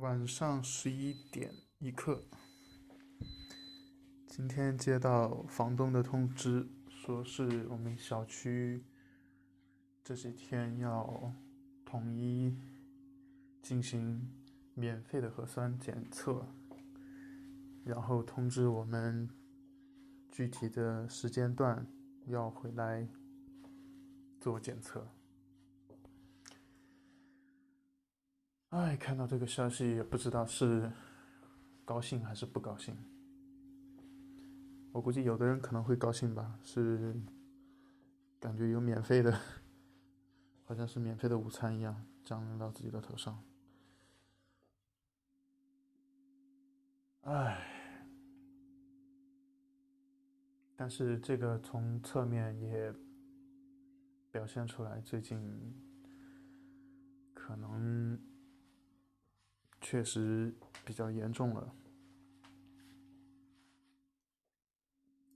晚上十一点一刻，今天接到房东的通知，说是我们小区这几天要统一进行免费的核酸检测，然后通知我们具体的时间段要回来做检测。哎，看到这个消息也不知道是高兴还是不高兴。我估计有的人可能会高兴吧，是感觉有免费的，好像是免费的午餐一样降临到自己的头上。哎，但是这个从侧面也表现出来，最近可能。确实比较严重了。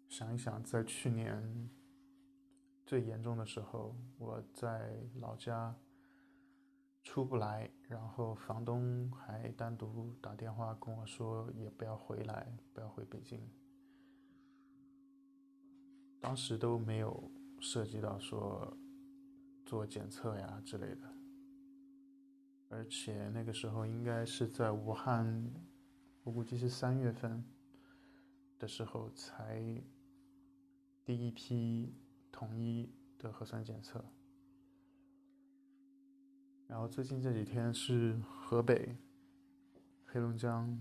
想一想，在去年最严重的时候，我在老家出不来，然后房东还单独打电话跟我说，也不要回来，不要回北京。当时都没有涉及到说做检测呀之类的。而且那个时候应该是在武汉，我估计是三月份的时候才第一批统一的核酸检测。然后最近这几天是河北、黑龙江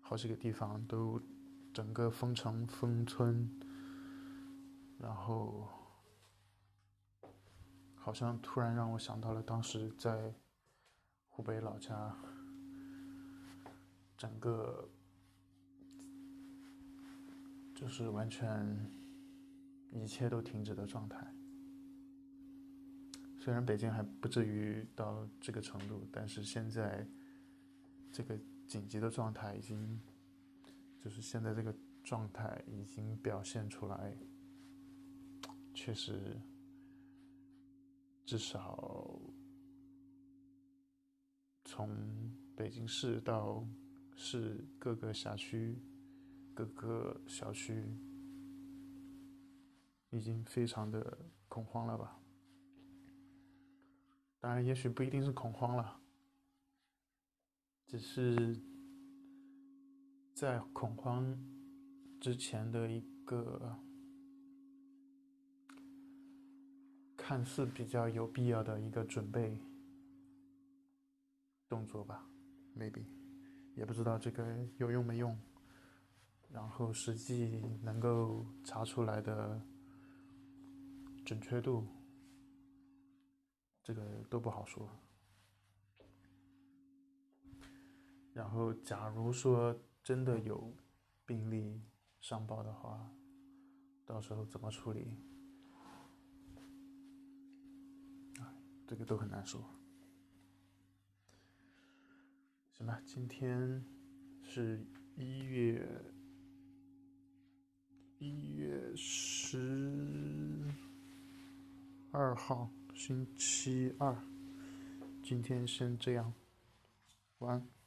好几个地方都整个封城封村，然后好像突然让我想到了当时在。湖北老家，整个就是完全一切都停止的状态。虽然北京还不至于到这个程度，但是现在这个紧急的状态已经，就是现在这个状态已经表现出来，确实至少。从北京市到市各个辖区、各个小区，已经非常的恐慌了吧？当然，也许不一定是恐慌了，只是在恐慌之前的一个看似比较有必要的一个准备。动作吧，maybe，也不知道这个有用没用，然后实际能够查出来的准确度，这个都不好说。然后，假如说真的有病例上报的话，到时候怎么处理？这个都很难说。行吧，今天是一月一月十二号，星期二。今天先这样，晚安。